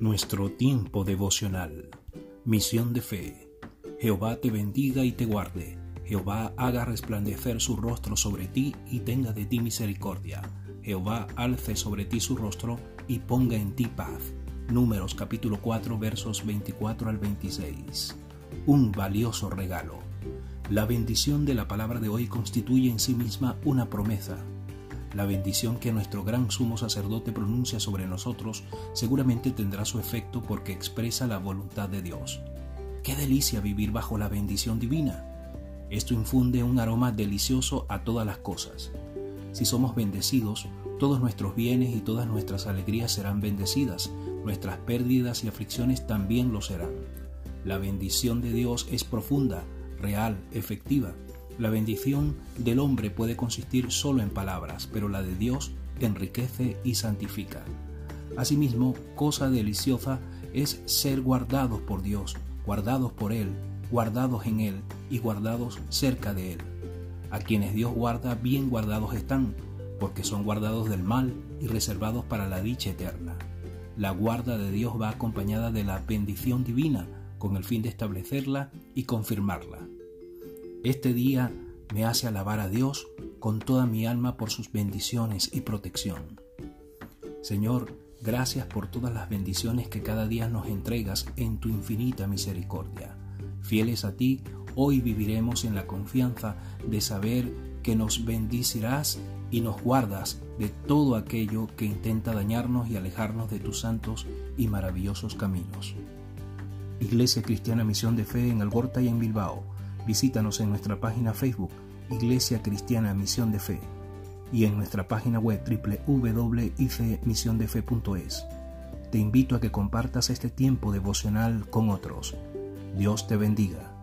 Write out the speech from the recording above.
Nuestro tiempo devocional. Misión de fe. Jehová te bendiga y te guarde. Jehová haga resplandecer su rostro sobre ti y tenga de ti misericordia. Jehová alce sobre ti su rostro y ponga en ti paz. Números capítulo 4 versos 24 al 26. Un valioso regalo. La bendición de la palabra de hoy constituye en sí misma una promesa, la bendición que nuestro gran sumo sacerdote pronuncia sobre nosotros seguramente tendrá su efecto porque expresa la voluntad de Dios. Qué delicia vivir bajo la bendición divina. Esto infunde un aroma delicioso a todas las cosas. Si somos bendecidos, todos nuestros bienes y todas nuestras alegrías serán bendecidas, nuestras pérdidas y aflicciones también lo serán. La bendición de Dios es profunda, real, efectiva la bendición del hombre puede consistir solo en palabras, pero la de Dios enriquece y santifica. Asimismo, cosa deliciosa es ser guardados por Dios, guardados por Él, guardados en Él y guardados cerca de Él. A quienes Dios guarda, bien guardados están, porque son guardados del mal y reservados para la dicha eterna. La guarda de Dios va acompañada de la bendición divina, con el fin de establecerla y confirmarla. Este día me hace alabar a Dios con toda mi alma por sus bendiciones y protección. Señor, gracias por todas las bendiciones que cada día nos entregas en tu infinita misericordia. Fieles a ti, hoy viviremos en la confianza de saber que nos bendicirás y nos guardas de todo aquello que intenta dañarnos y alejarnos de tus santos y maravillosos caminos. Iglesia Cristiana Misión de Fe en Algorta y en Bilbao Visítanos en nuestra página Facebook, Iglesia Cristiana Misión de Fe, y en nuestra página web www.ifemisiondefe.es. Te invito a que compartas este tiempo devocional con otros. Dios te bendiga.